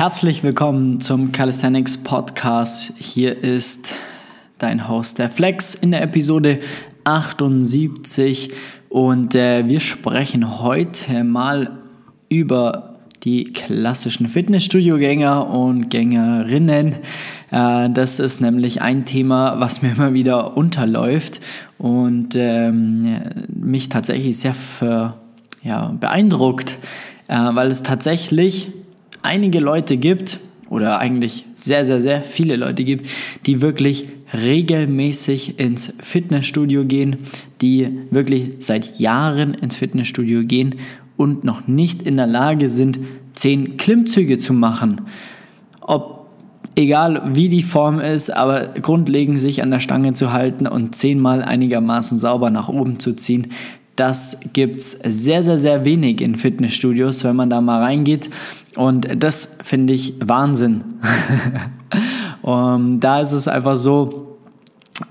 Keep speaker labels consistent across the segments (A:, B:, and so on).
A: Herzlich willkommen zum Calisthenics Podcast. Hier ist dein Host der Flex in der Episode 78 und äh, wir sprechen heute mal über die klassischen Fitnessstudio-Gänger und Gängerinnen. Äh, das ist nämlich ein Thema, was mir immer wieder unterläuft und ähm, mich tatsächlich sehr für, ja, beeindruckt, äh, weil es tatsächlich einige Leute gibt, oder eigentlich sehr, sehr, sehr viele Leute gibt, die wirklich regelmäßig ins Fitnessstudio gehen, die wirklich seit Jahren ins Fitnessstudio gehen und noch nicht in der Lage sind, zehn Klimmzüge zu machen. Ob egal wie die Form ist, aber grundlegend sich an der Stange zu halten und zehnmal einigermaßen sauber nach oben zu ziehen, das gibt es sehr, sehr, sehr wenig in Fitnessstudios, wenn man da mal reingeht. Und das finde ich Wahnsinn. um, da ist es einfach so,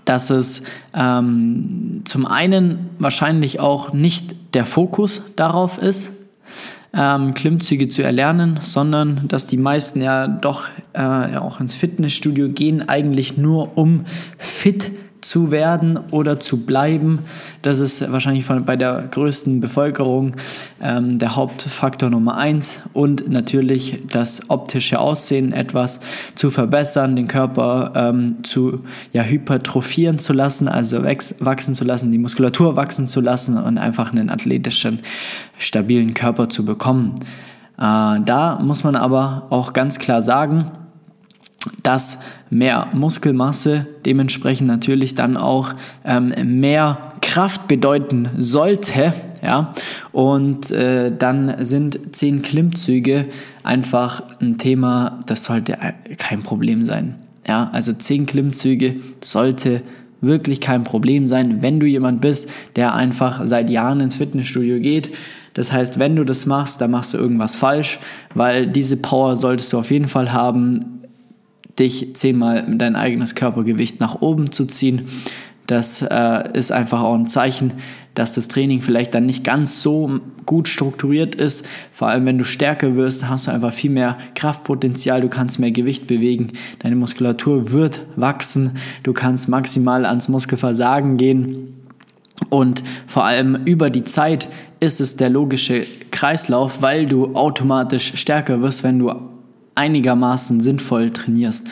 A: dass es ähm, zum einen wahrscheinlich auch nicht der Fokus darauf ist, ähm, Klimmzüge zu erlernen, sondern dass die meisten ja doch äh, auch ins Fitnessstudio gehen, eigentlich nur um fit zu zu werden oder zu bleiben. Das ist wahrscheinlich von, bei der größten Bevölkerung ähm, der Hauptfaktor Nummer eins und natürlich das optische Aussehen etwas zu verbessern, den Körper ähm, zu ja, hypertrophieren zu lassen, also wachsen zu lassen, die Muskulatur wachsen zu lassen und einfach einen athletischen, stabilen Körper zu bekommen. Äh, da muss man aber auch ganz klar sagen, dass mehr Muskelmasse dementsprechend natürlich dann auch ähm, mehr Kraft bedeuten sollte. Ja? Und äh, dann sind 10 Klimmzüge einfach ein Thema, das sollte kein Problem sein. Ja? Also 10 Klimmzüge sollte wirklich kein Problem sein, wenn du jemand bist, der einfach seit Jahren ins Fitnessstudio geht. Das heißt, wenn du das machst, dann machst du irgendwas falsch, weil diese Power solltest du auf jeden Fall haben, dich zehnmal dein eigenes Körpergewicht nach oben zu ziehen. Das äh, ist einfach auch ein Zeichen, dass das Training vielleicht dann nicht ganz so gut strukturiert ist. Vor allem, wenn du stärker wirst, hast du einfach viel mehr Kraftpotenzial, du kannst mehr Gewicht bewegen, deine Muskulatur wird wachsen, du kannst maximal ans Muskelversagen gehen. Und vor allem über die Zeit ist es der logische Kreislauf, weil du automatisch stärker wirst, wenn du einigermaßen sinnvoll trainierst.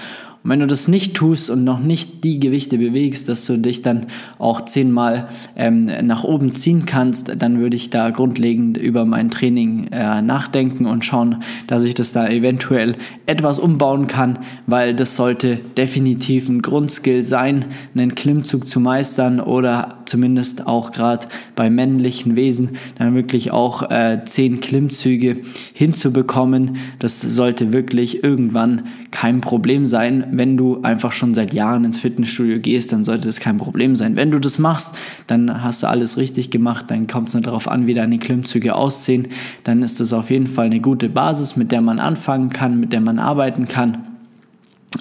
A: Und wenn du das nicht tust und noch nicht die Gewichte bewegst, dass du dich dann auch zehnmal ähm, nach oben ziehen kannst, dann würde ich da grundlegend über mein Training äh, nachdenken und schauen, dass ich das da eventuell etwas umbauen kann, weil das sollte definitiv ein Grundskill sein, einen Klimmzug zu meistern oder zumindest auch gerade bei männlichen Wesen dann wirklich auch äh, zehn Klimmzüge hinzubekommen. Das sollte wirklich irgendwann kein Problem sein. Wenn du einfach schon seit Jahren ins Fitnessstudio gehst, dann sollte das kein Problem sein. Wenn du das machst, dann hast du alles richtig gemacht. Dann kommt es nur darauf an, wie deine Klimmzüge aussehen. Dann ist das auf jeden Fall eine gute Basis, mit der man anfangen kann, mit der man arbeiten kann.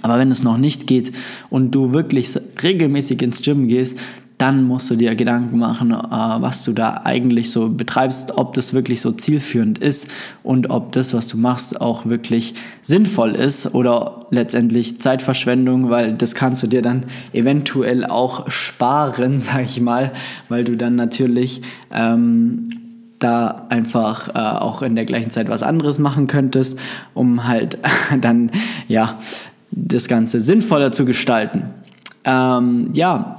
A: Aber wenn es noch nicht geht und du wirklich regelmäßig ins Gym gehst, dann musst du dir Gedanken machen, äh, was du da eigentlich so betreibst, ob das wirklich so zielführend ist und ob das, was du machst, auch wirklich sinnvoll ist oder letztendlich Zeitverschwendung, weil das kannst du dir dann eventuell auch sparen, sag ich mal, weil du dann natürlich ähm, da einfach äh, auch in der gleichen Zeit was anderes machen könntest, um halt dann ja das Ganze sinnvoller zu gestalten. Ähm, ja,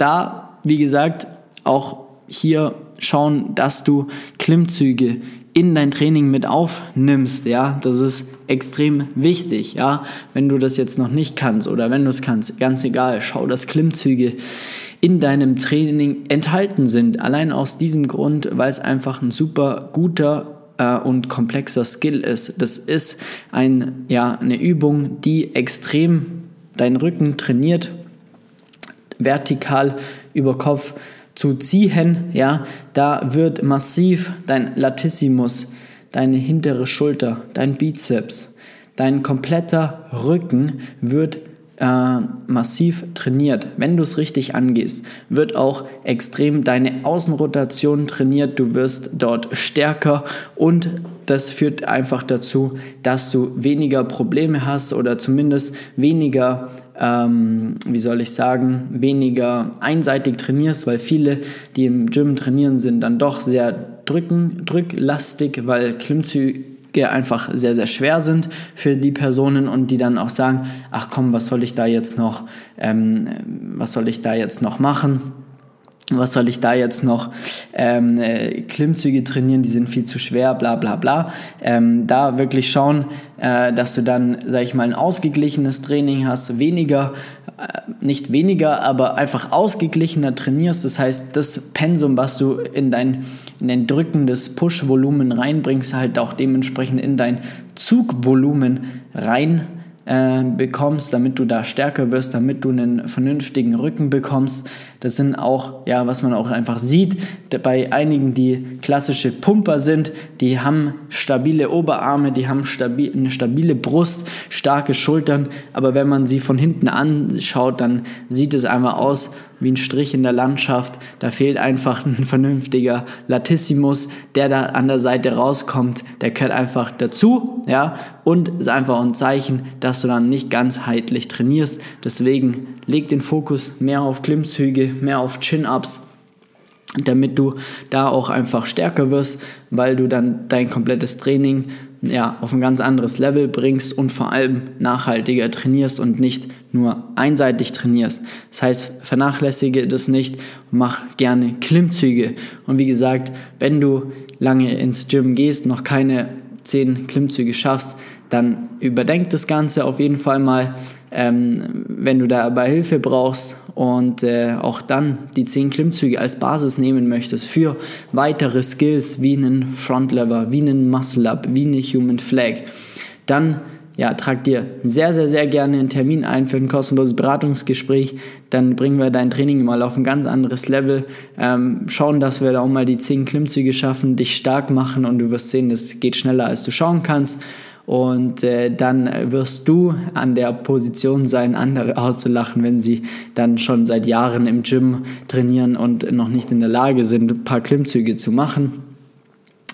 A: da, wie gesagt, auch hier schauen, dass du Klimmzüge in dein Training mit aufnimmst, ja, das ist extrem wichtig, ja, wenn du das jetzt noch nicht kannst oder wenn du es kannst, ganz egal, schau, dass Klimmzüge in deinem Training enthalten sind, allein aus diesem Grund, weil es einfach ein super guter äh, und komplexer Skill ist. Das ist ein, ja, eine Übung, die extrem deinen Rücken trainiert vertikal über Kopf zu ziehen, ja, da wird massiv dein Latissimus, deine hintere Schulter, dein Bizeps, dein kompletter Rücken wird äh, massiv trainiert. Wenn du es richtig angehst, wird auch extrem deine Außenrotation trainiert. Du wirst dort stärker und das führt einfach dazu, dass du weniger Probleme hast oder zumindest weniger, ähm, wie soll ich sagen, weniger einseitig trainierst, weil viele, die im Gym trainieren, sind dann doch sehr drücken, drücklastig, weil Klimmzüge einfach sehr, sehr schwer sind für die Personen und die dann auch sagen, ach komm, was soll ich da jetzt noch, ähm, was soll ich da jetzt noch machen? Was soll ich da jetzt noch ähm, äh, Klimmzüge trainieren, die sind viel zu schwer, bla bla bla. Ähm, da wirklich schauen, äh, dass du dann, sag ich mal, ein ausgeglichenes Training hast, weniger, äh, nicht weniger, aber einfach ausgeglichener trainierst. Das heißt, das Pensum, was du in dein, in dein drückendes Push-Volumen reinbringst, halt auch dementsprechend in dein Zugvolumen rein äh, bekommst, damit du da stärker wirst, damit du einen vernünftigen Rücken bekommst. Das sind auch, ja, was man auch einfach sieht, bei einigen, die klassische Pumper sind, die haben stabile Oberarme, die haben stabil, eine stabile Brust, starke Schultern, aber wenn man sie von hinten anschaut, dann sieht es einmal aus wie ein Strich in der Landschaft. Da fehlt einfach ein vernünftiger Latissimus, der da an der Seite rauskommt. Der gehört einfach dazu, ja, und ist einfach ein Zeichen, dass du dann nicht ganzheitlich trainierst. Deswegen leg den Fokus mehr auf Klimmzüge, mehr auf Chin-Ups damit du da auch einfach stärker wirst, weil du dann dein komplettes Training ja, auf ein ganz anderes Level bringst und vor allem nachhaltiger trainierst und nicht nur einseitig trainierst. Das heißt, vernachlässige das nicht mach gerne Klimmzüge. Und wie gesagt, wenn du lange ins Gym gehst, noch keine 10 Klimmzüge schaffst, dann überdenk das Ganze auf jeden Fall mal, ähm, wenn du dabei Hilfe brauchst und äh, auch dann die 10 Klimmzüge als Basis nehmen möchtest für weitere Skills wie einen Front Lever, wie einen Muscle Up, wie eine Human Flag, dann ja, trag dir sehr, sehr, sehr gerne einen Termin ein für ein kostenloses Beratungsgespräch. Dann bringen wir dein Training mal auf ein ganz anderes Level. Ähm, schauen, dass wir da auch mal die 10 Klimmzüge schaffen, dich stark machen und du wirst sehen, das geht schneller, als du schauen kannst. Und äh, dann wirst du an der Position sein, andere auszulachen, wenn sie dann schon seit Jahren im Gym trainieren und noch nicht in der Lage sind, ein paar Klimmzüge zu machen.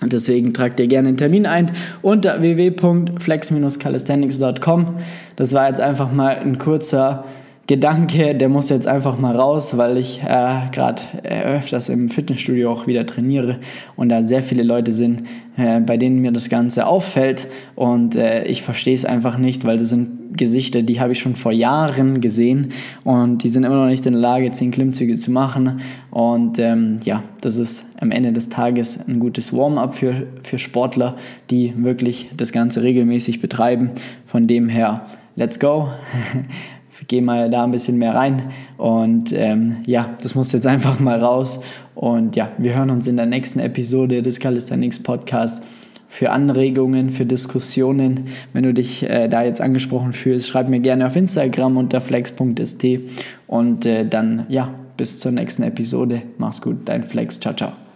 A: Deswegen tragt ihr gerne einen Termin ein unter www.flex-calisthenics.com. Das war jetzt einfach mal ein kurzer Gedanke, der muss jetzt einfach mal raus, weil ich äh, gerade äh, öfters im Fitnessstudio auch wieder trainiere und da sehr viele Leute sind, äh, bei denen mir das Ganze auffällt und äh, ich verstehe es einfach nicht, weil das sind Gesichter, die habe ich schon vor Jahren gesehen und die sind immer noch nicht in der Lage, 10 Klimmzüge zu machen und ähm, ja, das ist am Ende des Tages ein gutes Warm-up für, für Sportler, die wirklich das Ganze regelmäßig betreiben. Von dem her, let's go! gehe mal da ein bisschen mehr rein. Und ähm, ja, das muss jetzt einfach mal raus. Und ja, wir hören uns in der nächsten Episode des Calisthenics Podcasts. Für Anregungen, für Diskussionen, wenn du dich äh, da jetzt angesprochen fühlst, schreib mir gerne auf Instagram unter flex.st und äh, dann ja, bis zur nächsten Episode. Mach's gut, dein Flex. Ciao, ciao.